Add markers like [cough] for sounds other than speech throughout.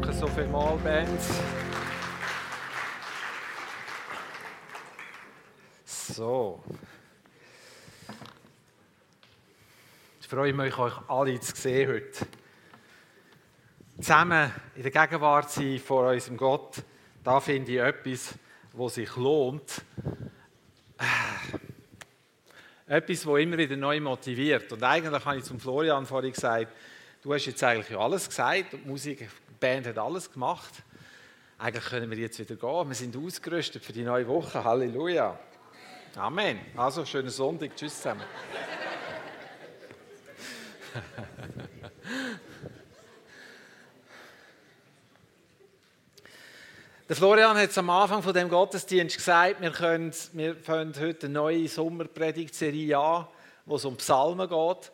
Danke so vielmals, Benz. So. Ich freue mich, euch alle zu sehen heute. Zusammen in der Gegenwart sein vor unserem Gott, da finde ich etwas, was sich lohnt. Etwas, das immer wieder neu motiviert. Und eigentlich habe ich zum Florian vorhin gesagt, du hast jetzt eigentlich alles gesagt, Musik, Band hat alles gemacht. Eigentlich können wir jetzt wieder gehen. Wir sind ausgerüstet für die neue Woche. Halleluja. Amen. Also, schönen Sonntag. Tschüss zusammen. [laughs] Der Florian hat es am Anfang von dem Gottesdienst gesagt, wir, können, wir fangen heute eine neue Sommerpredigtserie an, wo es um Psalmen geht.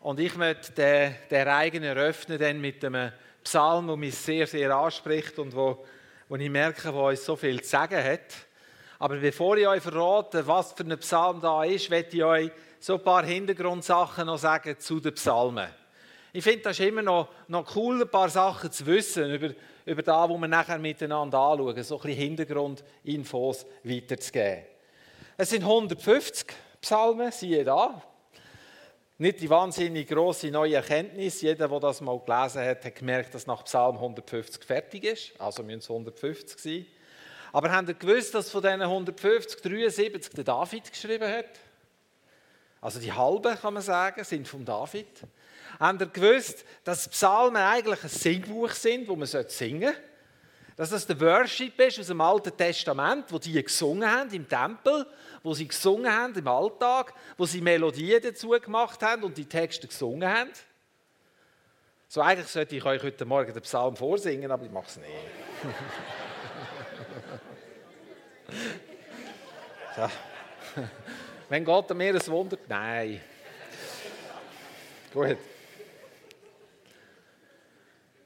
Und ich möchte den, den Reigen eröffnen dann mit einem Psalm, der mich sehr, sehr anspricht und wo, wo ich merke, wo uns so viel zu sagen hat. Aber bevor ich euch verrate, was für ein Psalm da ist, werde ich euch so ein paar Hintergrundsachen noch sagen zu den Psalmen. Ich finde, das ist immer noch, noch cool, ein paar Sachen zu wissen über, über das, was wir nachher miteinander anschauen, so ein bisschen Hintergrundinfos weiterzugeben. Es sind 150 Psalmen, siehe da. Nicht die wahnsinnig große neue Erkenntnis. Jeder, der das mal gelesen hat, hat gemerkt, dass nach Psalm 150 fertig ist. Also müssen es 150 sein. Aber habt ihr gewusst, dass von diesen 150 73 der David geschrieben hat? Also die halben, kann man sagen, sind von David. Habt ihr gewusst, dass Psalmen eigentlich ein Singbuch sind, wo man singen sollte? Dass das der Worship ist aus dem Alten Testament, wo die gesungen haben im Tempel, wo sie gesungen haben im Alltag, wo sie Melodien dazu gemacht haben und die Texte gesungen haben. So eigentlich sollte ich euch heute Morgen den Psalm vorsingen, aber ich mache es nicht. [laughs] so. Wenn Gott mir ein Wunder... Nein. Gut.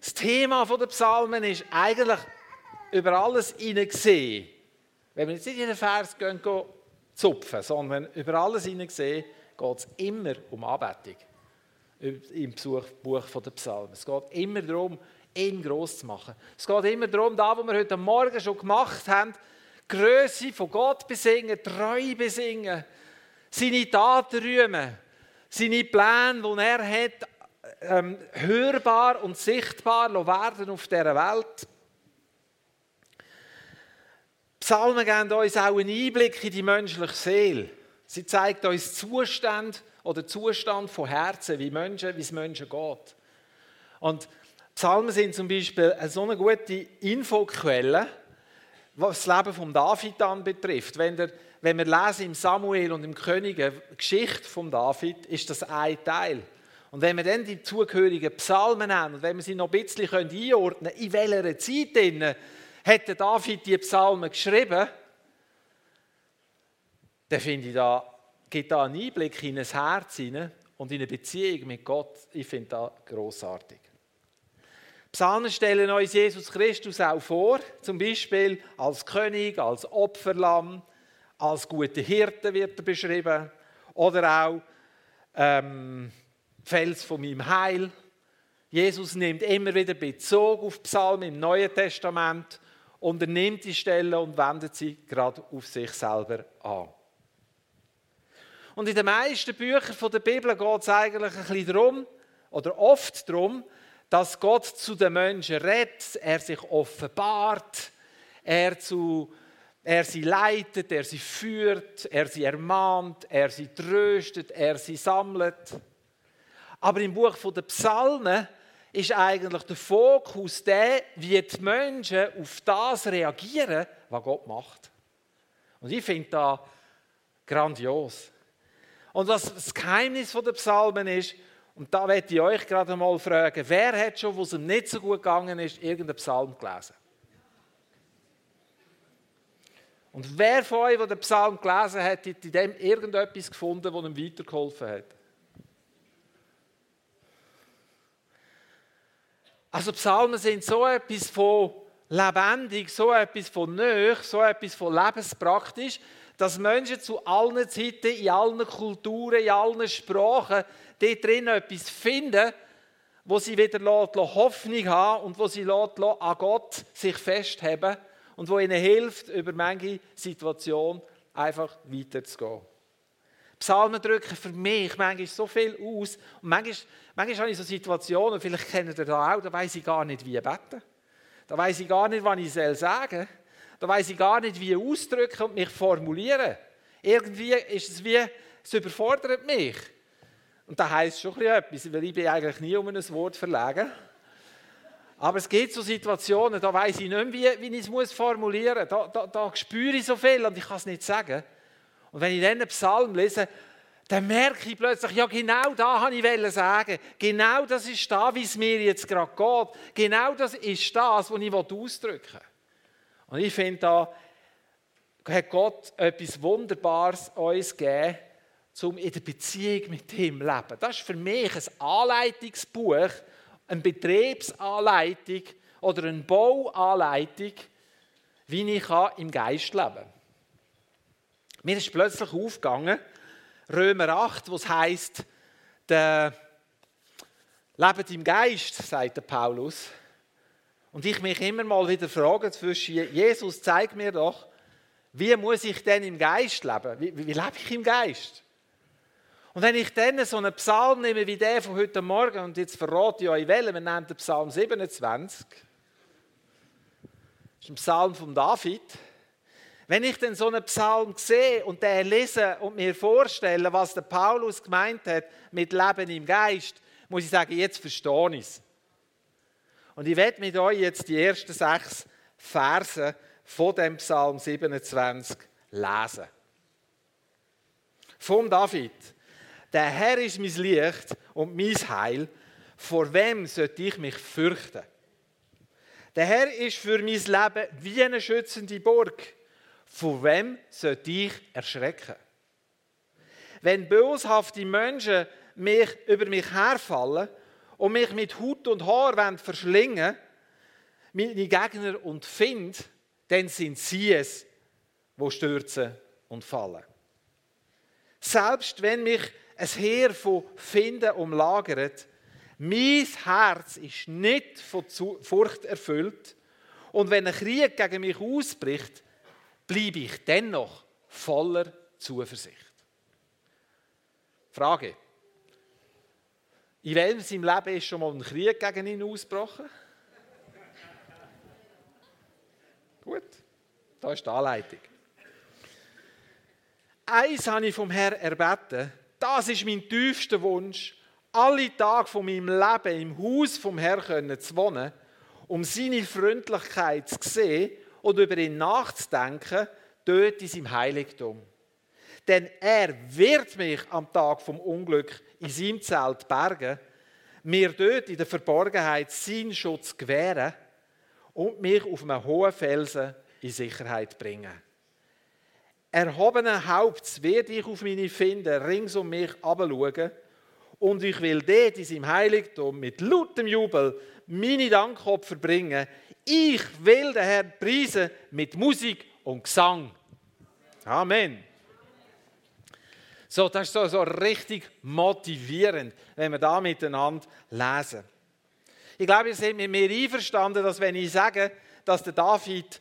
Das Thema der Psalmen ist eigentlich über alles hineingesehen. Wenn wir jetzt in den Vers gehen zupfen, sondern über alles hineingesehen, geht es immer um Anbetung. Im Buch der Psalmen. Es geht immer darum, ihn gross zu machen. Es geht immer darum, da, wo wir heute Morgen schon gemacht haben, die Größe von Gott besingen, treu besingen, seine Taten rühmen, seine Pläne, die er hat, ähm, hörbar und sichtbar werden auf dieser Welt. Psalmen geben uns auch einen Einblick in die menschliche Seele. Sie zeigt uns Zustand oder Zustand von Herzen, wie, Menschen, wie es Menschen geht. Und Psalmen sind zum Beispiel so eine gute Infoquelle, was das Leben von David anbetrifft. Wenn, der, wenn wir lesen im Samuel und im König die Geschichte von David, ist das ein Teil. Und wenn wir dann die zugehörigen Psalmen nehmen und wenn wir sie noch ein bisschen einordnen können, in welcher Zeit hat David die Psalmen geschrieben, dann finde ich, da gibt da einen Einblick in ein Herz hinein und in eine Beziehung mit Gott. Ich finde das großartig. Psalmen stellen uns Jesus Christus auch vor, zum Beispiel als König, als Opferlamm, als guter Hirte wird er beschrieben oder auch ähm, Fels von meinem Heil. Jesus nimmt immer wieder Bezug auf Psalmen im Neuen Testament und er nimmt die Stelle und wendet sie gerade auf sich selber an. Und in den meisten Büchern der Bibel geht es eigentlich ein bisschen darum, oder oft darum, dass Gott zu den Menschen redet, er sich offenbart, er, zu, er sie leitet, er sie führt, er sie ermahnt, er sie tröstet, er sie sammelt. Aber im Buch der Psalmen ist eigentlich der Fokus der, wie die Menschen auf das reagieren, was Gott macht. Und ich finde das grandios. Und was das Geheimnis der Psalmen ist, und da werde ich euch gerade mal fragen, wer hat schon, wo es ihm nicht so gut gegangen ist, irgendeinen Psalm gelesen? Und wer von euch, der den Psalm gelesen hat, hat in dem irgendetwas gefunden, das ihm weitergeholfen hat? Also Psalmen sind so etwas von lebendig, so etwas von nöch, so etwas von lebenspraktisch, dass Menschen zu allen Zeiten, in allen Kulturen, in allen Sprachen dort drin etwas finden, wo sie wieder Hoffnung haben und wo sie an Gott sich festhalten und wo ihnen hilft, über manche Situation einfach weiterzugehen. Psalmen drücken für mich manchmal so viel aus. Und manchmal, manchmal habe ich so Situationen, vielleicht kennt ihr das auch, da weiß ich gar nicht, wie beten. Da weiß ich gar nicht, was ich sagen soll. Da weiß ich gar nicht, wie ausdrücken und mich formulieren. Irgendwie ist es wie, es überfordert mich. Und das heisst schon etwas, weil ich bin eigentlich nie um ein Wort verlegen. Aber es gibt so Situationen, da weiß ich nicht mehr, wie, wie ich es formulieren muss. Da, da, da spüre ich so viel und ich kann es nicht sagen. Und wenn ich dann einen Psalm lese, dann merke ich plötzlich, ja genau da habe ich sagen. Genau das ist da, wie es mir jetzt gerade geht. Genau das ist das, was ich ausdrücken will. Und ich finde, da hat Gott etwas Wunderbares uns gegeben, um in der Beziehung mit ihm zu leben. Das ist für mich ein Anleitungsbuch, eine Betriebsanleitung oder eine Bauanleitung, wie ich im Geist leben kann. Mir ist plötzlich aufgegangen, Römer 8, wo es heisst, der lebt im Geist, sagt der Paulus. Und ich mich immer mal wieder frage zwischen Jesus, zeig mir doch, wie muss ich denn im Geist leben? Wie, wie, wie lebe ich im Geist? Und wenn ich dann so einen Psalm nehme wie der von heute Morgen, und jetzt verrate ich euch welchen, wir nennen den Psalm 27, das ist ein Psalm von David. Wenn ich dann so einen Psalm sehe und den lese und mir vorstelle, was der Paulus gemeint hat mit Leben im Geist, muss ich sagen, jetzt verstehe ich es. Und ich werde mit euch jetzt die ersten sechs Verse von dem Psalm 27 lesen. Vom David. Der Herr ist mein Licht und mein Heil. Vor wem sollte ich mich fürchten? Der Herr ist für mein Leben wie eine schützende Burg. Vor wem sollte ich erschrecken? Wenn böshafte Menschen mich über mich herfallen und mich mit Hut und Haar verschlingen, meine Gegner und Find, dann sind sie es, wo stürzen und fallen. Selbst wenn mich ein Heer von Finden umlagert, mein Herz ist nicht von Furcht erfüllt. Und wenn ein Krieg gegen mich ausbricht, bleibe ich dennoch voller Zuversicht. Frage. In welchem seinem Leben ist schon mal ein Krieg gegen ihn ausgebrochen? Gut, da ist die Anleitung. Eins habe ich vom Herrn erbeten, das ist mein tiefster Wunsch, alle Tage von meinem Leben im Haus vom Herrn zu wohnen, um seine Freundlichkeit zu sehen und über ihn nachzudenken, dort in seinem Heiligtum. Denn er wird mich am Tag vom Unglück in seinem Zelt bergen, mir dort in der Verborgenheit seinen Schutz gewähren und mich auf einem hohen Felsen in Sicherheit bringen. Erhobenen Haupts werde ich auf meine Finden rings um mich abschauen und ich will dort in seinem Heiligtum mit lautem Jubel meine Dankopfer bringen. Ich will den Herrn preisen mit Musik und Gesang. Amen. So, das ist so, so richtig motivierend, wenn wir da miteinander lesen. Ich glaube, ihr seid mit mir einverstanden, dass wenn ich sage, dass der David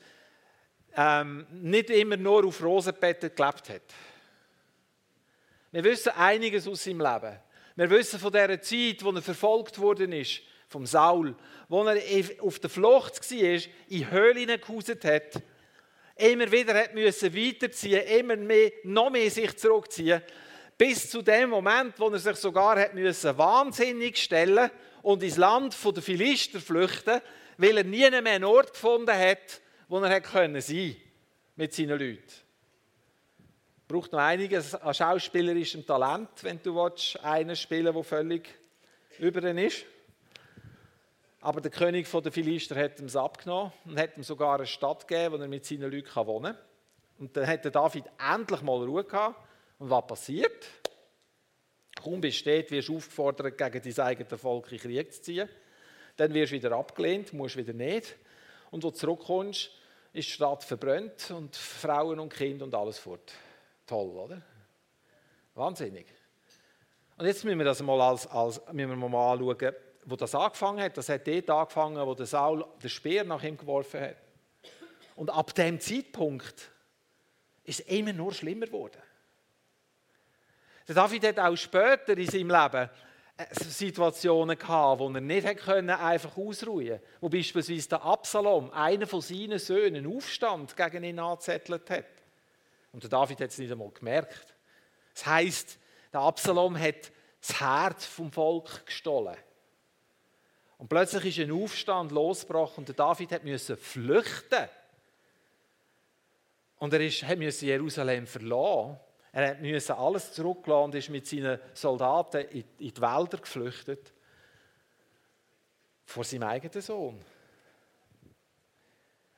ähm, nicht immer nur auf Rosenbetten gelebt hat. Wir wissen einiges aus seinem Leben. Wir wissen von der Zeit, wo er verfolgt worden ist, vom Saul, wo er auf der Flucht war, in Höhlen gehauset hat, immer wieder hat müssen weiterziehen, immer mehr, noch mehr sich zurückziehen, bis zu dem Moment, wo er sich sogar hat müssen wahnsinnig stellen und ins Land der Philister flüchten, weil er nie mehr einen Ort gefunden hat, wo er hätte können sein mit seinen Leuten. Braucht noch einiges an schauspielerischem Talent, wenn du einen spielen willst, der völlig über ihn ist. Aber der König der Philister hat ihm es abgenommen und hat ihm sogar eine Stadt gegeben, wo er mit seinen Leuten wohnen kann. Und dann hat David endlich mal Ruhe gehabt. Und was passiert? Kaum dort, wirst du aufgefordert, gegen dein eigenes Volk in Krieg zu ziehen. Dann wirst du wieder abgelehnt, musst wieder nicht. Und als du zurückkommst, ist die Stadt verbrannt und Frauen und Kinder und alles fort. Toll, oder? Wahnsinnig. Und jetzt müssen wir das mal, als, als, müssen wir mal anschauen, wo das angefangen hat, das hat dort angefangen, wo der Saul den Speer nach ihm geworfen hat. Und ab dem Zeitpunkt ist es immer nur schlimmer geworden. Der David hat auch später in seinem Leben äh, Situationen gehabt, wo er nicht können, einfach ausruhen konnte. Wo beispielsweise der Absalom, einer von seinen Söhnen, Aufstand gegen ihn angezettelt hat. Und der David hat es nicht einmal gemerkt. Das heisst, der Absalom hat das Herz vom Volk gestohlen. Und plötzlich ist ein Aufstand losgebrochen und David musste flüchten. Und er musste Jerusalem verlassen. Er musste alles zurücklassen und ist mit seinen Soldaten in die Wälder geflüchtet. Vor seinem eigenen Sohn.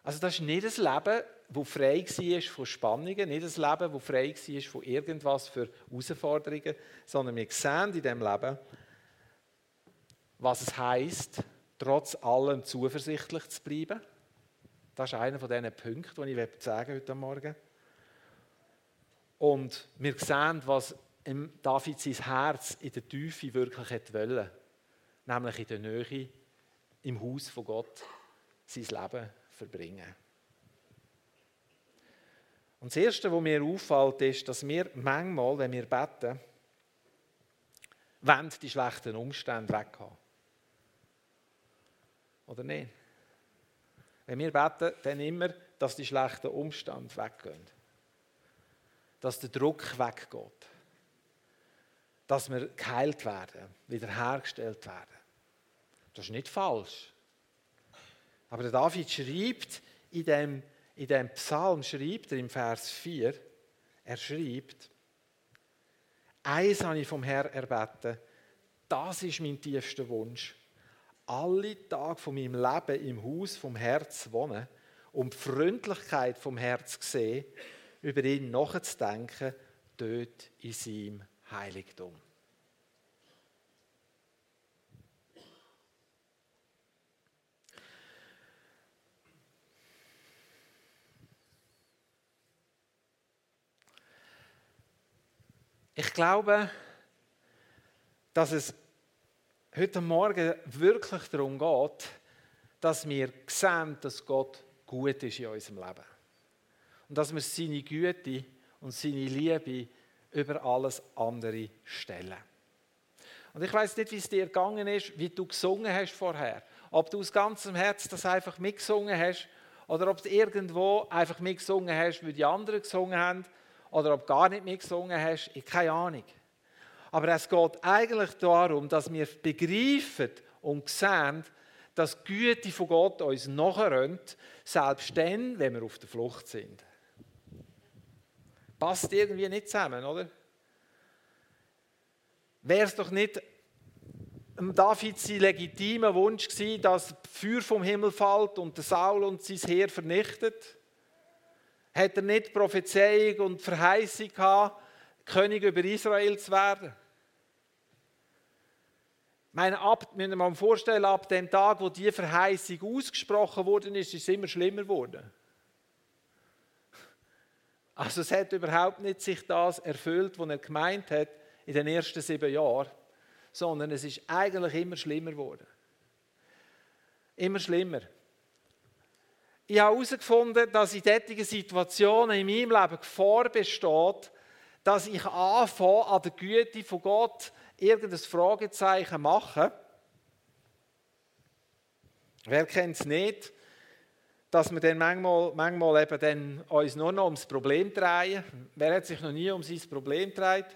Also das ist nicht ein Leben, das frei war von Spannungen, nicht ein Leben, das frei war von irgendwas für Herausforderungen, sondern wir sehen in diesem Leben, was es heisst, trotz allem zuversichtlich zu bleiben. Das ist einer von diesen Punkten, die ich sagen heute Morgen. Und wir sehen, was David sein Herz in der Tiefe wirklich wollte. Nämlich in der Nähe, im Haus von Gott, sein Leben verbringen. Und das Erste, was mir auffällt, ist, dass wir manchmal, wenn wir beten, die schlechten Umstände weghaben. Oder nicht? Wenn wir beten, dann immer, dass die schlechten Umstände weggehen. Dass der Druck weggeht. Dass wir geheilt werden, wiederhergestellt werden. Das ist nicht falsch. Aber der David schreibt in dem, in dem Psalm, schreibt er im Vers 4, er schreibt, eins habe ich vom Herrn erbeten, das ist mein tiefster Wunsch alle Tage von meinem Leben im Haus vom Herz wohnen, um die Freundlichkeit vom Herz sehen, über ihn nachzudenken, dort in seinem Heiligtum. Ich glaube, dass es heute Morgen wirklich darum geht, dass wir sehen, dass Gott gut ist in unserem Leben. Und dass wir seine Güte und seine Liebe über alles andere stellen. Und ich weiß nicht, wie es dir gegangen ist, wie du gesungen hast vorher. Ob du aus ganzem Herzen das einfach mitgesungen hast oder ob du irgendwo einfach mitgesungen hast, wie die anderen gesungen haben oder ob du gar nicht mitgesungen hast, ich keine Ahnung. Aber es geht eigentlich darum, dass wir begreifen und sehen, dass die Güte von Gott uns nachrennt, selbst dann, wenn wir auf der Flucht sind. Passt irgendwie nicht zusammen, oder? Wäre es doch nicht David sein legitimer Wunsch gewesen, dass Feuer vom Himmel fällt und der Saul und sein Heer vernichtet? Hat er nicht Prophezeiung und Verheißung gehabt, König über Israel zu werden? Meine, ab, müssen wir mal vorstellen, ab dem Tag, wo die Verheißung ausgesprochen worden ist, ist es immer schlimmer geworden. Also es hat überhaupt nicht sich das erfüllt, was er gemeint hat in den ersten sieben Jahren, sondern es ist eigentlich immer schlimmer geworden. Immer schlimmer. Ich habe herausgefunden, dass in solchen Situationen in meinem Leben Gefahr besteht, dass ich anfange, an der Güte von Gott irgendein Fragezeichen machen. Wer kennt es nicht, dass wir dann manchmal, manchmal eben dann uns nur noch ums Problem drehen? Wer hat sich noch nie um sein Problem gedreht?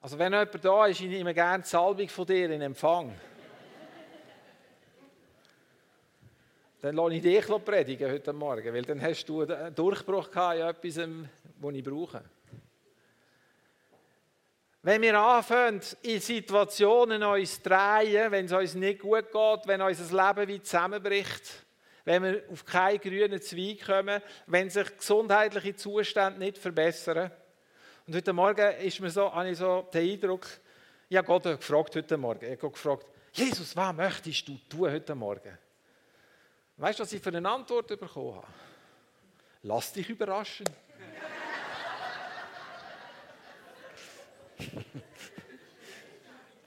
Also wenn jemand da ist, ich nehme gerne die Salbung von dir in Empfang. Dann lasse ich dich predigen heute Morgen, weil dann hast du einen Durchbruch gehabt in etwas, was ich brauche. Wenn wir anfangen, in Situationen uns drehen, wenn es uns nicht gut geht, wenn unser Leben wie zusammenbricht, wenn wir auf keinen grünen Zweig kommen, wenn sich gesundheitliche Zustände nicht verbessern. Und heute Morgen ist mir so, habe ich so den Eindruck, ich habe Gott gefragt heute Morgen, ich habe gefragt, Jesus, was möchtest du tun heute Morgen? Weißt du, was ich für eine Antwort bekommen habe? Lass dich überraschen.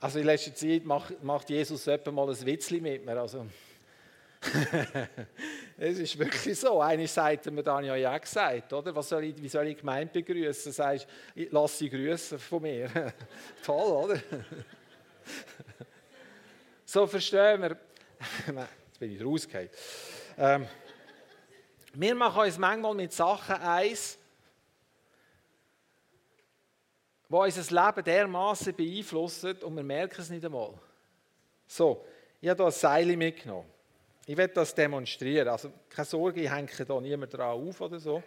Also in letzter Zeit macht, Jesus etwa mal ein Witzli mit mir. Also. [laughs] es ist wirklich so. Eine Seite mir dann ja gesagt, oder? Was soll ich, wie soll ich die Gemeinde begrüßen? Sagst lass sie grüßen von mir. [laughs] Toll, oder? [laughs] so verstehen wir. Jetzt bin ich rausgefallen. Ähm, wir machen uns manchmal mit Sachen eins, die unser Leben dermaßen beeinflussen und wir merken es nicht einmal. So, ich habe hier ein Seil mitgenommen. Ich werde das demonstrieren. Also keine Sorge, ich hänge hier niemand dran auf oder so.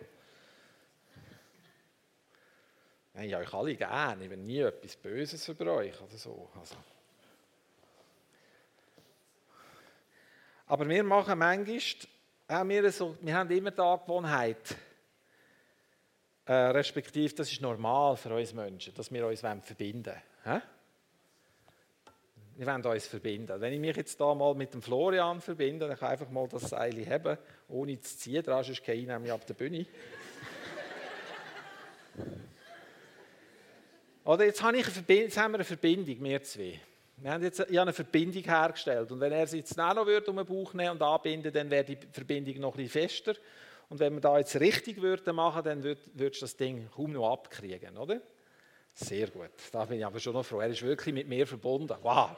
Ich habe euch alle gerne, ich will nie etwas Böses über euch oder so. Also. Aber wir machen manchmal, auch wir, so, wir haben immer die Angewohnheit, äh, respektive das ist normal für uns Menschen, dass wir uns verbinden wollen. Wir wollen uns verbinden. Wenn ich mich jetzt da mal mit dem Florian verbinde, dann kann ich einfach mal das Seil haben, ohne zu ziehen, dran, gehe ich nämlich ab der Bühne. [laughs] Oder jetzt, habe ich eine jetzt haben wir eine Verbindung, wir zwei. Wir haben jetzt eine Verbindung hergestellt. Und wenn er sie jetzt noch würde um den Bauch nehmen und anbinden, dann wäre die Verbindung noch ein fester. Und wenn wir da jetzt richtig würden machen, dann würdest du das Ding kaum noch abkriegen, oder? Sehr gut. Da bin ich aber schon noch froh. Er ist wirklich mit mir verbunden. Wow.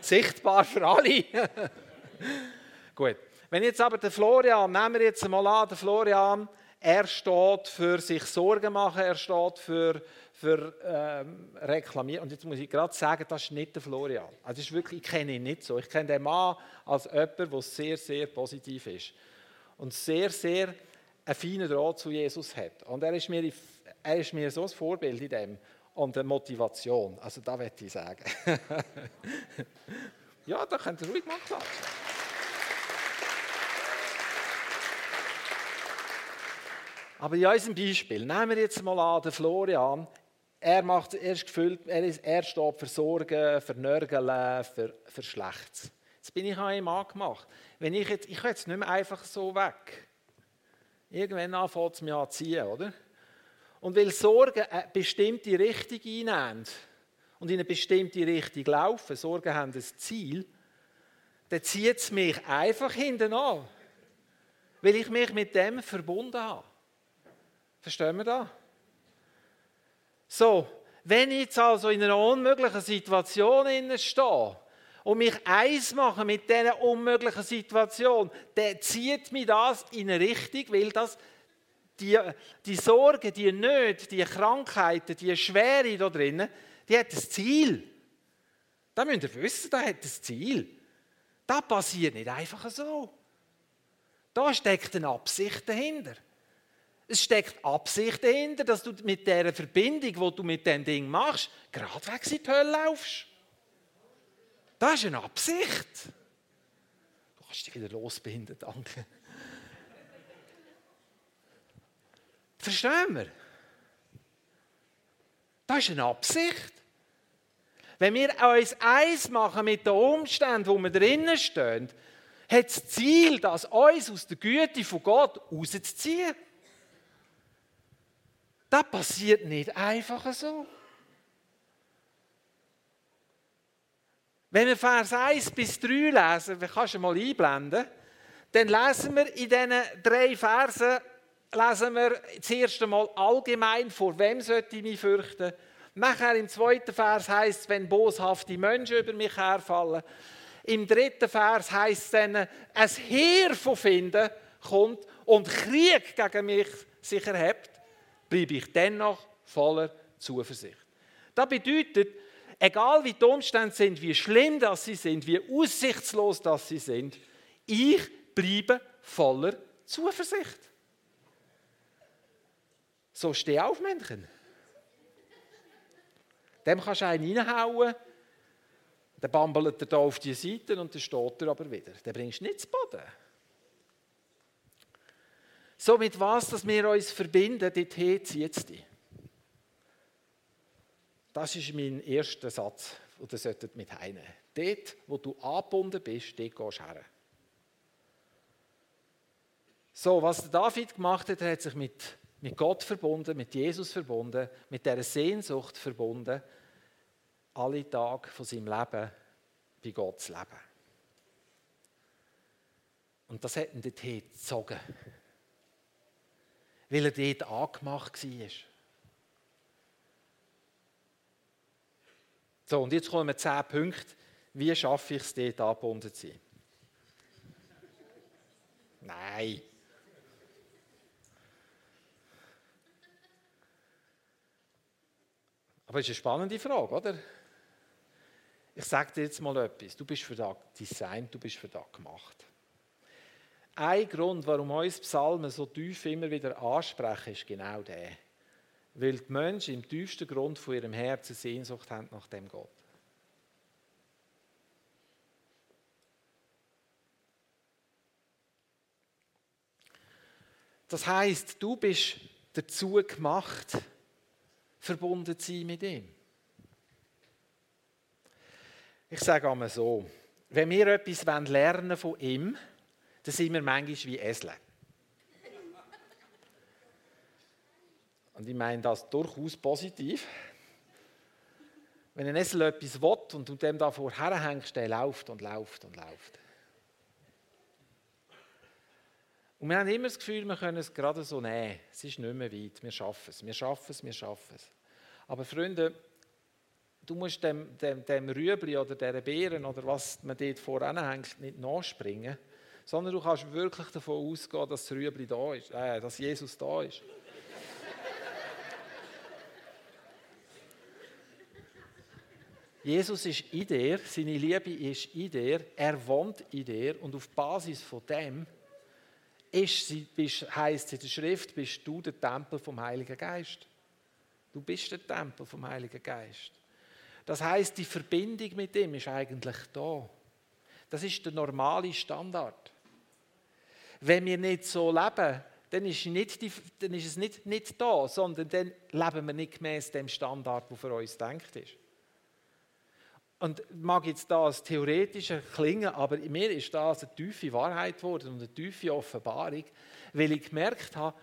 Sichtbar für alle. [laughs] gut. Wenn jetzt aber der Florian, nehmen wir jetzt mal an, der Florian, er steht für sich Sorgen machen, er steht für, für ähm, reklamieren. Und jetzt muss ich gerade sagen, das ist nicht der Florian. Also ist wirklich, ich kenne ihn nicht so. Ich kenne den Mann als jemand, der sehr, sehr positiv ist. Und sehr, sehr einen feinen Draht zu Jesus hat. Und er ist mir, er ist mir so ein Vorbild in dem. Und eine Motivation. Also da möchte ich sagen. [laughs] ja, da könnt ihr ruhig mal klatschen. Aber in unserem Beispiel, nehmen wir jetzt mal an, den Florian, er, macht, er ist er, ist, er steht für Sorgen, für Nörgeln, für, für Schlechtes. Jetzt bin ich an ihm angemacht. Wenn ich jetzt, ich kann jetzt nicht mehr einfach so weg. Irgendwann fängt es mir an zu ziehen, oder? Und weil Sorgen eine bestimmte Richtung einnehmen und in eine bestimmte Richtung laufen, Sorgen haben ein Ziel, dann zieht es mich einfach hinten an. Weil ich mich mit dem verbunden habe. Verstehen wir das? So, wenn ich jetzt also in einer unmöglichen Situation stehe und mich eins mache mit dieser unmöglichen Situation, dann zieht mich das in eine Richtung, weil das die, die Sorgen, die Nöte, die Krankheiten, die Schwere da drinnen, die hat ein Ziel. Da müsst ihr wissen, da hat ein Ziel. Das passiert nicht einfach so. Da steckt eine Absicht dahinter. Es steckt Absicht dahinter, dass du mit dieser Verbindung, die du mit dem Ding machst, geradewegs in die Hölle laufst. Das ist eine Absicht. Du kannst dich wieder losbinden, danke. Verstehen wir? Das ist eine Absicht. Wenn wir uns eins machen mit den Umständen, wo wir drinnen stehen, hat das Ziel, das uns aus der Güte von Gott rauszuziehen. Das passiert nicht einfach so. Wenn wir Vers 1 bis 3 lesen, kannst du mal einblenden, dann lesen wir in diesen drei Versen, lesen wir zuerst einmal allgemein, vor wem sollte ich mich fürchten. Nachher im zweiten Vers heißt es, wenn boshafte Menschen über mich herfallen. Im dritten Vers heißt es dann, ein Heer von Finden kommt und Krieg gegen mich sich erhebt bleibe ich dennoch voller Zuversicht. Das bedeutet, egal wie die Umstände sind, wie schlimm das sie sind, wie aussichtslos das sie sind, ich bleibe voller Zuversicht. So steh auf, Männchen. Dem kannst du einen reinhauen, dann bambelt er da auf die Seite und dann steht er aber wieder. Den bringst du nicht zu Boden. So mit was, dass wir uns verbinden, dorthin zieht es dich. Das ist mein erster Satz, und ihr solltet mit heimnehmen. Dort, wo du angebunden bist, dort gehst du her. So, was David gemacht hat, er hat sich mit, mit Gott verbunden, mit Jesus verbunden, mit dieser Sehnsucht verbunden, alle Tage von seinem Leben bei Gott zu leben. Und das hat ihn dorthin gezogen. Weil er dort angemacht war. So, und jetzt kommen zehn Punkte. Wie schaffe ich es, dort angebunden zu sein? Nein. Aber es ist eine spannende Frage, oder? Ich sage dir jetzt mal etwas. Du bist für das designt, du bist für das gemacht. Ein Grund, warum uns Psalmen so tief immer wieder ansprechen, ist genau der. Weil die Menschen im tiefsten Grund von ihrem Herzen Sehnsucht haben nach dem Gott. Das heißt, du bist dazu gemacht, verbunden zu sein mit ihm. Ich sage einmal so, wenn wir etwas lernen von ihm, dann sind wir manchmal wie Esel. Und ich meine das durchaus positiv. Wenn ein Esel etwas will und du dem da vorher hängst, der läuft und läuft und läuft. Und wir haben immer das Gefühl, wir können es gerade so nehmen. Es ist nicht mehr weit. Wir schaffen es, wir schaffen es, wir schaffen es. Aber Freunde, du musst dem, dem, dem Rüebli oder der Beeren oder was man dort voranhängt, nicht nachspringen, sondern du kannst wirklich davon ausgehen, dass das Rüebli da ist, äh, dass Jesus da ist. Jesus ist in dir, seine Liebe ist in dir, er wohnt in dir und auf Basis von dem ist, heißt in der Schrift, bist du der Tempel vom Heiligen Geist. Du bist der Tempel vom Heiligen Geist. Das heißt, die Verbindung mit ihm ist eigentlich da. Das ist der normale Standard. Wenn wir nicht so leben, dann ist, die, dann ist es nicht, nicht da, sondern dann leben wir nicht gemäß dem Standard, der für uns denkt ist. Und mag jetzt das theoretische klingen, aber mir ist das eine tiefe Wahrheit geworden und eine tiefe Offenbarung, weil ich gemerkt habe,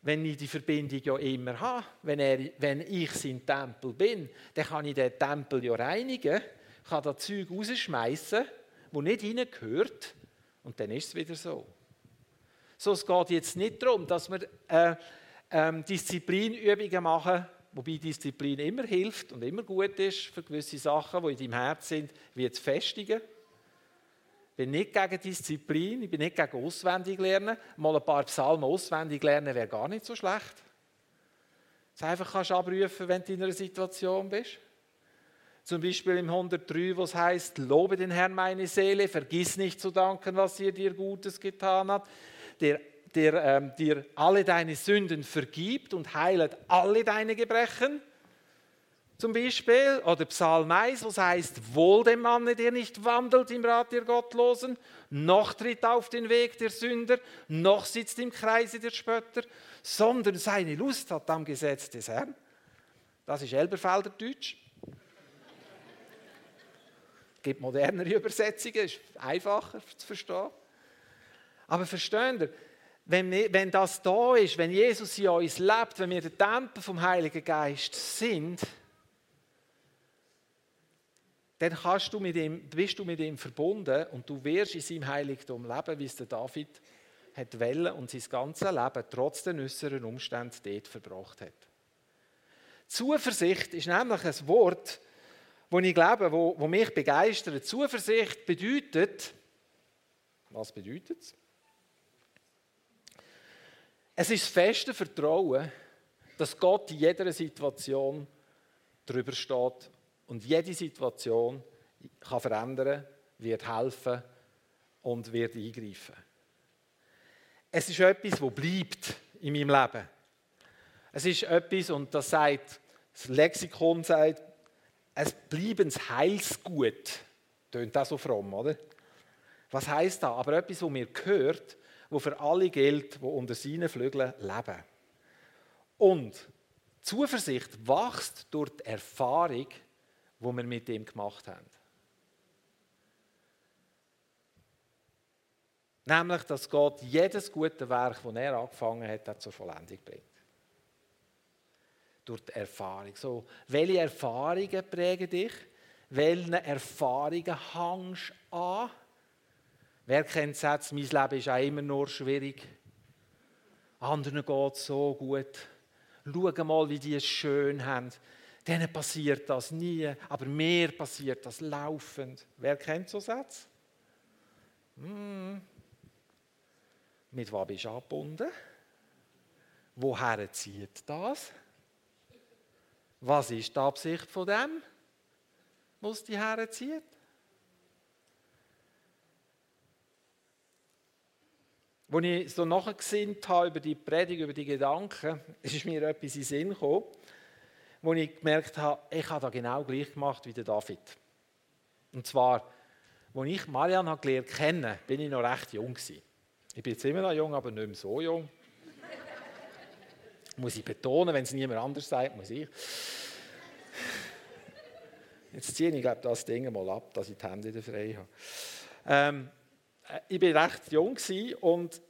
wenn ich die Verbindung ja immer habe, wenn, er, wenn ich sein Tempel bin, dann kann ich den Tempel ja reinigen, kann das Zeug rausschmeißen, wo nicht hineingehört, und dann ist es wieder so. So, es geht jetzt nicht darum, dass wir äh, äh, Disziplinübungen machen, wobei Disziplin immer hilft und immer gut ist für gewisse Sachen, die in deinem Herz sind, wie zu festigen. Ich bin nicht gegen Disziplin, ich bin nicht gegen auswendig lernen. Mal ein paar Psalmen auswendig lernen wäre gar nicht so schlecht. Das einfach kannst abrufen, wenn du in einer Situation bist. Zum Beispiel im 103, wo es heißt, lobe den Herrn meine Seele, vergiss nicht zu danken, was er dir Gutes getan hat. Der der ähm, dir alle deine Sünden vergibt und heilet alle deine Gebrechen. Zum Beispiel, oder Psalm 1, was heißt, wohl dem Manne, der nicht wandelt im Rat der Gottlosen, noch tritt auf den Weg der Sünder, noch sitzt im Kreise der Spötter, sondern seine Lust hat am Gesetz des Herrn. Das ist Elberfelder Deutsch. Gibt modernere Übersetzungen, ist einfacher zu verstehen. Aber verstehen Sie, wenn, wenn das da ist, wenn Jesus in uns lebt, wenn wir der Tempel vom Heiligen Geist sind, dann kannst du mit ihm, bist du mit ihm verbunden und du wirst in seinem Heiligtum leben, wie es der David hat wollen und sein ganzes Leben trotz den äußeren Umständen dort verbracht hat. Zuversicht ist nämlich ein Wort, wo ich glaube, wo, wo mich begeistert. Zuversicht bedeutet, was bedeutet es? Es ist das feste Vertrauen, dass Gott in jeder Situation drüber steht und jede Situation kann verändern, wird helfen und wird eingreifen. Es ist etwas, das bleibt in meinem Leben. Es ist etwas, und das sagt, das Lexikon sagt, es bleibens Heilsgut. Tönt das so fromm, oder? Was heißt das? Aber etwas, was mir gehört, wo für alle gilt, die unter seinen Flügeln leben. Und Zuversicht wächst durch die Erfahrung, die wir mit ihm gemacht haben. Nämlich, dass Gott jedes gute Werk, das er angefangen hat, zur Vollendung bringt. Durch die Erfahrung. So, welche Erfahrungen prägen dich? Welchen Erfahrungen hängst du an? Wer kennt den Satz, mein Leben ist auch immer nur schwierig? Anderen geht es so gut. Schau mal, wie die es schön haben. Denen passiert das nie, aber mir passiert das laufend. Wer kennt so Sätze? Hm. Mit was bist du angebunden? Woher zieht das? Was ist die Absicht von dem, was die herzieht? Als ich so nachgesinnt habe über die Predigt, über die Gedanken, [laughs] ist mir etwas in den Sinn gekommen, wo ich gemerkt habe, ich habe da genau gleich gemacht wie der David. Und zwar, als ich Marianne gelernt kennen, bin ich noch recht jung. Ich bin jetzt immer noch jung, aber nicht mehr so jung. Muss ich betonen, wenn es niemand anders sagt, muss ich. Jetzt ziehe ich das Ding mal ab, dass ich die Hände wieder frei habe. Ähm, äh, ich war recht jung und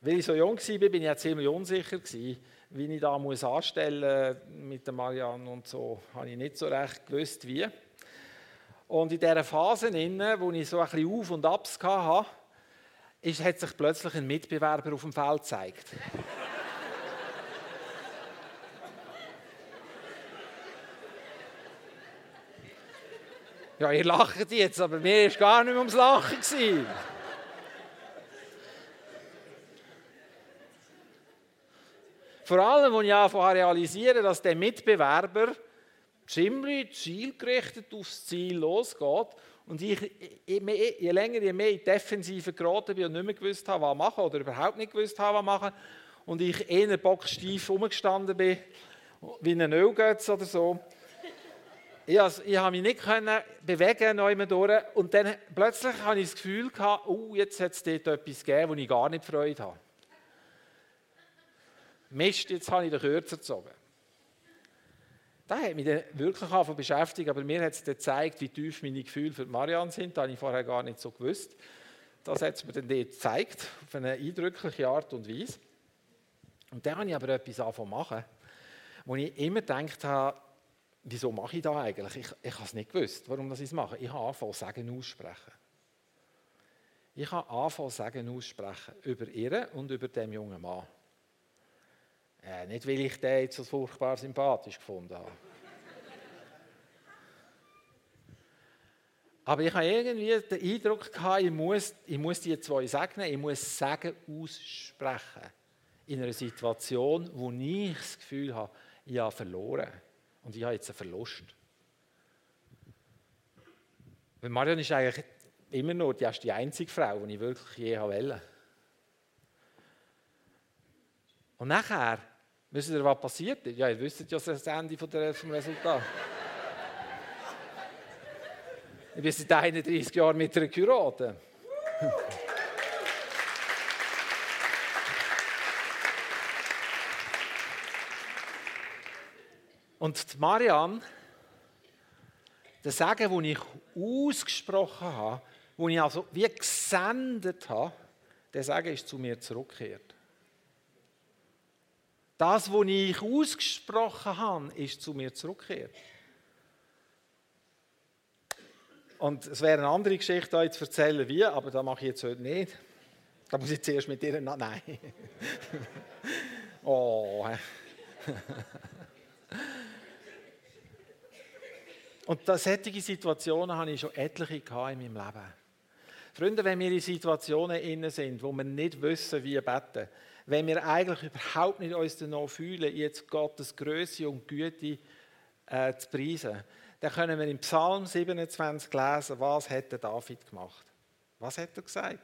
weil ich so jung war, bin ich auch ziemlich unsicher gewesen, wie ich da muss anstellen mit der Marianne und so, habe ich nicht so recht gewusst, wie. Und in dieser Phase, wo ich so ein bisschen Auf und Abs hatte, hat sich plötzlich ein Mitbewerber auf dem Feld gezeigt. Ja, ihr lacht jetzt, aber mir war gar nicht mehr ums Lachen. Gewesen. Vor allem, als ich anfange realisieren, dass der Mitbewerber ziemlich zielgerichtet aufs Ziel losgeht und ich je länger, je mehr in die Defensive geraten bin und nicht mehr gewusst habe, was machen oder überhaupt nicht gewusst habe, was machen und ich eher bocksteif umgestanden bin, wie ein Ölgötz oder so, ich, also, ich habe mich nicht können bewegen durch. Und dann plötzlich habe ich das Gefühl gehabt, oh, jetzt hat es dort etwas gegeben, wo ich gar nicht Freude habe. Mist, jetzt habe ich den Kürzer gezogen. Das hat mich dann wirklich angefangen beschäftigt, aber mir hat es dann gezeigt, wie tief meine Gefühle für Marianne sind. Das habe ich vorher gar nicht so gewusst. Das hat es mir dann dort gezeigt, auf eine eindrückliche Art und Weise. Und dann habe ich aber etwas zu machen, wo ich immer gedacht habe, wieso mache ich das eigentlich? Ich, ich habe es nicht gewusst, warum ich es mache. Ich habe angefangen, Sagen aussprechen. Ich habe angefangen, Sagen aussprechen über ihr und über den jungen Mann. Äh, nicht, weil ich den jetzt so furchtbar sympathisch gefunden habe. Aber ich habe irgendwie den Eindruck gehabt, ich muss, ich muss die zwei segnen, ich muss Sagen aussprechen. In einer Situation, wo ich das Gefühl habe, ich habe verloren. Und ich habe jetzt einen Verlust. Weil Marion ist eigentlich immer noch die, die einzige Frau, die ich wirklich je wollte. Und nachher, wisst ihr, was passiert ist? Ja, ihr wisst ja das Ende des Resultats. ich bin seit 31 Jahren mit einer Kurate. Und Marianne, der Sagen, den ich ausgesprochen habe, den ich also wie gesendet habe, der Sagen ist zu mir zurückgekehrt. Das, was ich ausgesprochen habe, ist zu mir zurückgekehrt. Und es wäre eine andere Geschichte, euch zu erzählen, wie, aber das mache ich jetzt heute nicht. Da muss ich zuerst mit dir. Nein. [laughs] oh. [laughs] Und solche Situationen habe ich schon etliche in meinem Leben. Freunde, wenn wir in Situationen inne sind, wo wir nicht wissen, wie beten, wenn wir eigentlich überhaupt nicht uns danach fühlen, jetzt Gottes Größe und Güte äh, zu preisen, dann können wir im Psalm 27 lesen, was hätte David gemacht. Was hat er gesagt?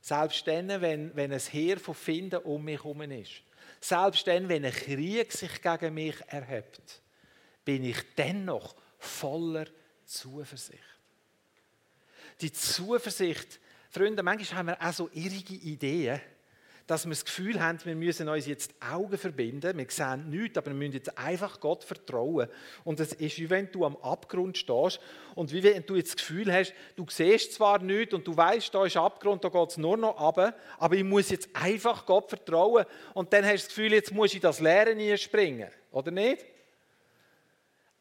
Selbst dann, wenn, wenn ein Heer von Finden um mich herum ist, selbst dann, wenn ein Krieg sich gegen mich erhebt, bin ich dennoch voller Zuversicht. Die Zuversicht, Freunde, manchmal haben wir auch so irrige Ideen, dass wir das Gefühl haben, wir müssen uns jetzt die Augen verbinden. Wir sehen nichts, aber wir müssen jetzt einfach Gott vertrauen. Und es ist wie wenn du am Abgrund stehst und wie wenn du jetzt das Gefühl hast, du siehst zwar nichts und du weißt, da ist Abgrund, da geht es nur noch runter, aber ich muss jetzt einfach Gott vertrauen. Und dann hast du das Gefühl, jetzt muss ich das Leeren springen, oder nicht?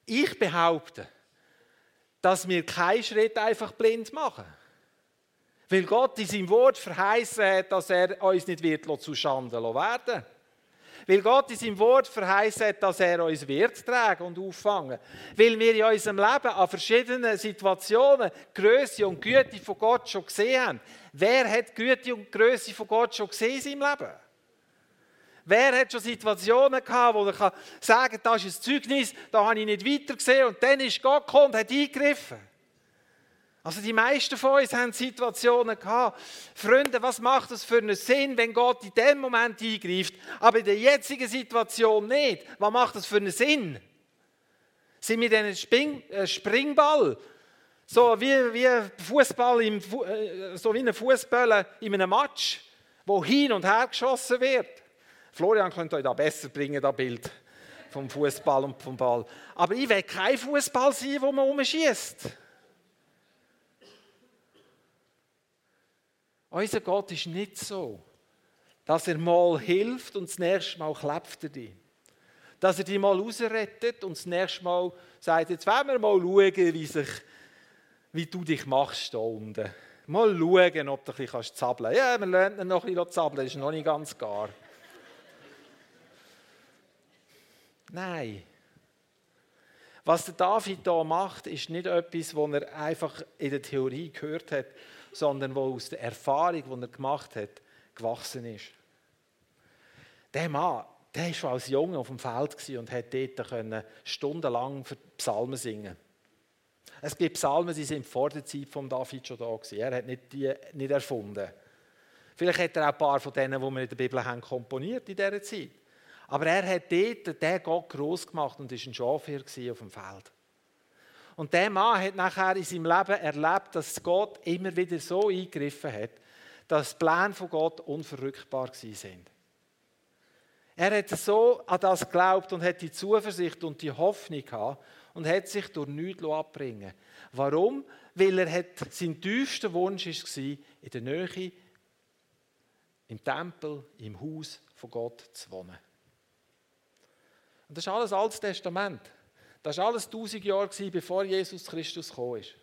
Ich behaupte, dass wir keinen Schritt einfach blind machen. Weil Gott in seinem Wort verheißen hat, dass er uns nicht wird zu Schande werden Weil Gott in seinem Wort verheißen hat, dass er uns wird tragen und auffangen. Weil wir in unserem Leben an verschiedenen Situationen Größe und Güte von Gott schon gesehen haben. Wer hat Güte und Größe von Gott schon gesehen in seinem Leben? Wer hat schon Situationen gehabt, wo er sagen kann, das ist ein Zeugnis, da habe ich nicht weiter gesehen und dann ist Gott gekommen und hat eingegriffen. Also die meisten von uns haben Situationen gehabt. Freunde, was macht es für einen Sinn, wenn Gott in dem Moment eingreift, aber in der jetzigen Situation nicht? Was macht das für einen Sinn? Sind wir denn ein Spring, äh, Springball? So wie, wie Fußball im, äh, so wie ein Fußball in einem Match, wo hin und her geschossen wird. Florian könnte euch da besser bringen, das Bild vom Fußball und vom Ball. Aber ich will kein Fußball sein, wo man umschießt. Unser Gott ist nicht so, dass er mal hilft und das nächste Mal klebt er dich. Dass er dich mal rausrettet und das nächste Mal sagt, jetzt werden wir mal schauen, wie, sich, wie du dich machst da unten. Mal schauen, ob du ein bisschen zappeln kannst. Ja, wir lernen noch ein bisschen zappeln, das ist noch nicht ganz gar. Nein. Was der David da macht, ist nicht etwas, was er einfach in der Theorie gehört hat, sondern wo aus der Erfahrung, die er gemacht hat, gewachsen ist. Der Mann, der war schon als Junge auf dem Feld und hat dort stundenlang für Psalmen singen. Es gibt Psalmen, die sind vor der Zeit von David schon da gewesen. Er hat nicht die nicht erfunden. Vielleicht hat er auch ein paar von denen, die wir in der Bibel haben, komponiert in dieser Zeit. Aber er hat dort den Gott groß gemacht und war ein Schafhirn auf dem Feld. Und der Mann hat nachher in seinem Leben erlebt, dass Gott immer wieder so eingegriffen hat, dass die Pläne von Gott unverrückbar sind. Er hat so an das geglaubt und hat die Zuversicht und die Hoffnung gehabt und hat sich durch nichts abbringen Warum? Weil er hat, sein tiefster Wunsch war, in der Nähe, im Tempel, im Haus von Gott zu wohnen. Und das ist alles Altes Testament. Das war alles tausend Jahre, bevor Jesus Christus gekommen ist.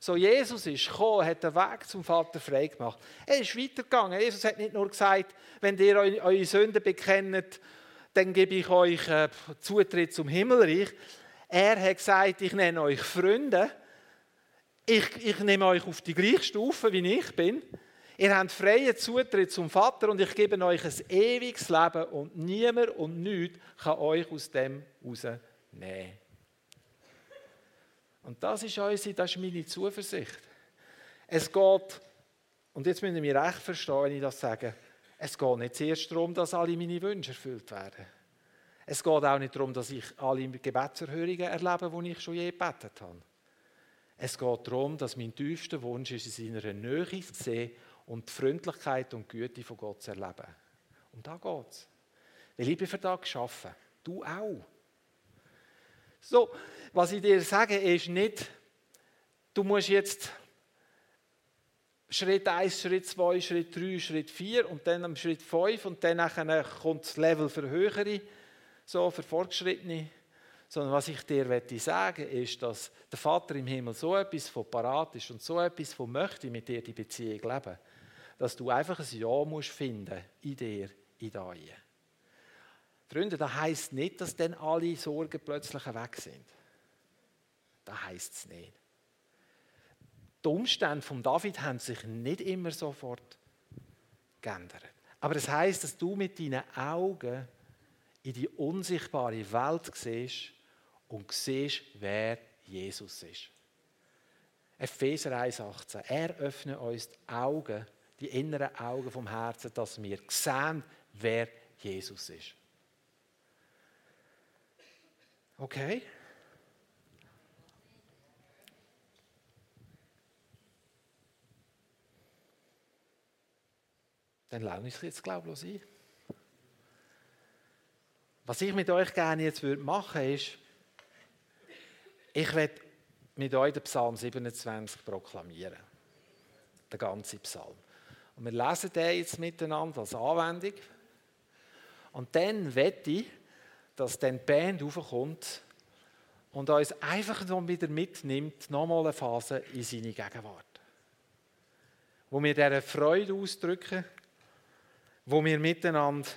So, Jesus ist gekommen, hat den Weg zum Vater frei gemacht. Er ist weitergegangen. Jesus hat nicht nur gesagt, wenn ihr eure Sünden bekennt, dann gebe ich euch äh, Zutritt zum Himmelreich. Er hat gesagt, ich nenne euch Freunde. Ich, ich nehme euch auf die gleiche Stufe, wie ich bin. Ihr habt freien Zutritt zum Vater und ich gebe euch ein ewiges Leben und niemand und nichts kann euch aus dem rausnehmen. Und das ist unsere, das ist meine Zuversicht. Es geht, und jetzt müssen wir recht verstehen, wenn ich das sage, es geht nicht zuerst darum, dass alle meine Wünsche erfüllt werden. Es geht auch nicht darum, dass ich alle Gebetserhörungen erlebe, die ich schon je gebetet habe. Es geht darum, dass mein tiefster Wunsch ist, in seiner Nähe zu sehen und die Freundlichkeit und die Güte von Gott zu erleben. Und da geht es. Weil ich bin für das geschaffen. Du auch. So, was ich dir sage, ist nicht, du musst jetzt Schritt 1, Schritt 2, Schritt 3, Schritt 4 und dann am Schritt 5 und dann kommt das Level für Höhere, so für Fortgeschrittene. Sondern was ich dir sagen ist, dass der Vater im Himmel so etwas von parat ist und so etwas von möchte mit dir die Beziehung leben, dass du einfach ein Ja musst finden in dir, in dir. Freunde, das heisst nicht, dass dann alle Sorgen plötzlich weg sind. Das heisst es nicht. Die Umstände von David haben sich nicht immer sofort geändert. Aber es heisst, dass du mit deinen Augen in die unsichtbare Welt siehst und siehst, wer Jesus ist. Epheser 1,18. Er öffnet uns die Augen, die inneren Augen vom Herzen, dass wir sehen, wer Jesus ist. Okay? dann laune ich es jetzt glaublos ein. Was ich mit euch gerne jetzt machen würde, ist, ich werde mit euch den Psalm 27 proklamieren. Den ganzen Psalm. Und wir lesen den jetzt miteinander als Anwendung. Und dann wette ich, dass dann die Band raufkommt und uns einfach noch wieder mitnimmt, nochmal eine Phase in seine Gegenwart. Wo wir diese Freude ausdrücken, wo wir miteinander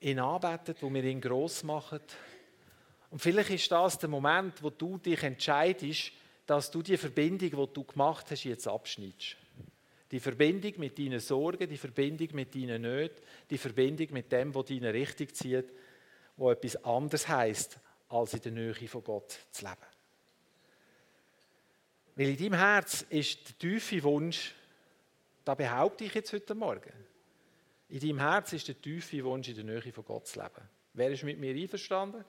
ihn anbeten, wo wir ihn gross machen. Und vielleicht ist das der Moment, wo du dich entscheidest, dass du die Verbindung, die du gemacht hast, jetzt abschneidest. Die Verbindung mit deinen Sorgen, die Verbindung mit deinen Nöten, die Verbindung mit dem, was deine Richtung zieht, wo etwas anderes heißt, als in der Nähe von Gott zu leben. Weil in deinem Herz ist der tiefe Wunsch, da behaupte ich jetzt heute Morgen, in deinem Herz ist der tiefe Wunsch, in der Nähe von Gott zu leben. Wer ist mit mir einverstanden?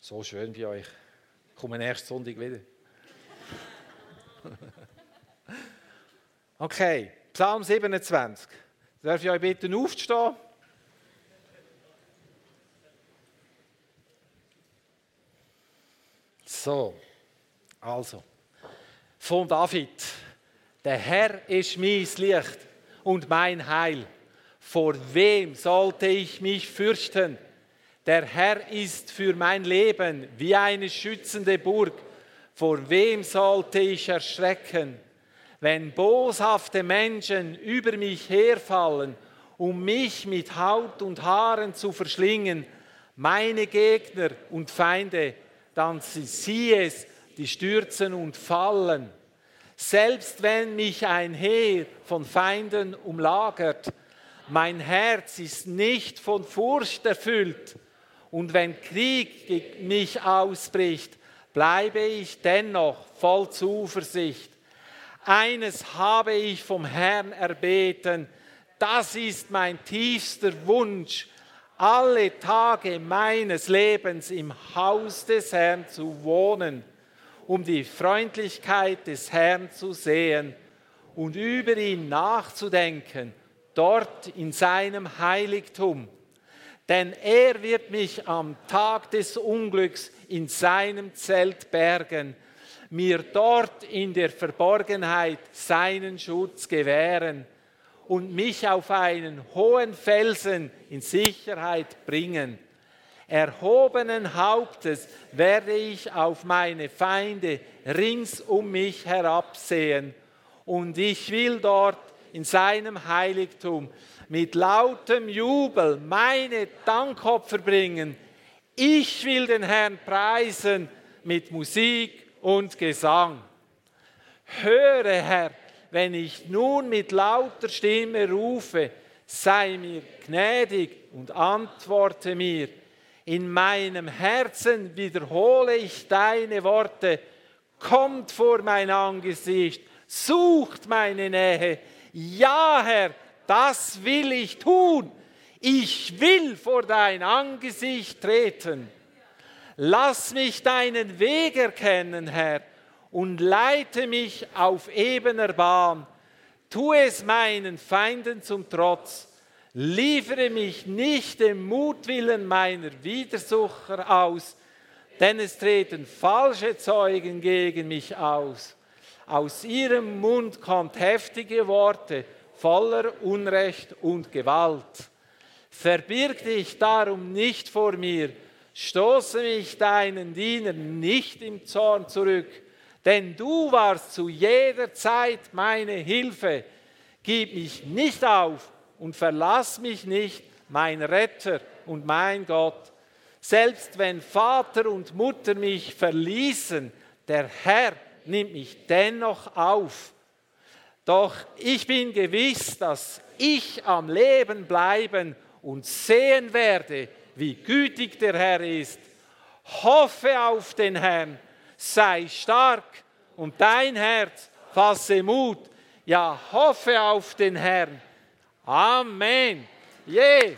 So schön bei euch. Ich komme nächsten Sonntag wieder. Okay, Psalm 27. Darf ich euch bitten, aufzustehen? So, also, von David. Der Herr ist mein Licht und mein Heil. Vor wem sollte ich mich fürchten? Der Herr ist für mein Leben wie eine schützende Burg. Vor wem sollte ich erschrecken? Wenn boshafte Menschen über mich herfallen, um mich mit Haut und Haaren zu verschlingen, meine Gegner und Feinde, dann sieh es, die stürzen und fallen. Selbst wenn mich ein Heer von Feinden umlagert, mein Herz ist nicht von Furcht erfüllt. Und wenn Krieg gegen mich ausbricht, bleibe ich dennoch voll Zuversicht. Eines habe ich vom Herrn erbeten, das ist mein tiefster Wunsch, alle Tage meines Lebens im Haus des Herrn zu wohnen, um die Freundlichkeit des Herrn zu sehen und über ihn nachzudenken, dort in seinem Heiligtum. Denn er wird mich am Tag des Unglücks in seinem Zelt bergen, mir dort in der Verborgenheit seinen Schutz gewähren und mich auf einen hohen Felsen in Sicherheit bringen. Erhobenen Hauptes werde ich auf meine Feinde rings um mich herabsehen und ich will dort in seinem Heiligtum mit lautem Jubel meine Dankopfer bringen. Ich will den Herrn preisen mit Musik und Gesang. Höre, Herr, wenn ich nun mit lauter Stimme rufe, sei mir gnädig und antworte mir. In meinem Herzen wiederhole ich deine Worte. Kommt vor mein Angesicht, sucht meine Nähe. Ja, Herr, das will ich tun. Ich will vor dein Angesicht treten. Lass mich deinen Weg erkennen, Herr und leite mich auf ebener Bahn. Tu es meinen Feinden zum Trotz. Liefere mich nicht dem Mutwillen meiner Widersucher aus, denn es treten falsche Zeugen gegen mich aus. Aus ihrem Mund kommt heftige Worte voller Unrecht und Gewalt. Verbirg dich darum nicht vor mir, stoße mich deinen Dienern nicht im Zorn zurück, denn du warst zu jeder Zeit meine Hilfe. Gib mich nicht auf und verlass mich nicht, mein Retter und mein Gott. Selbst wenn Vater und Mutter mich verließen, der Herr nimmt mich dennoch auf. Doch ich bin gewiss, dass ich am Leben bleiben und sehen werde, wie gütig der Herr ist. Hoffe auf den Herrn sei stark und dein Herz fasse Mut. Ja, hoffe auf den Herrn. Amen. Yeah.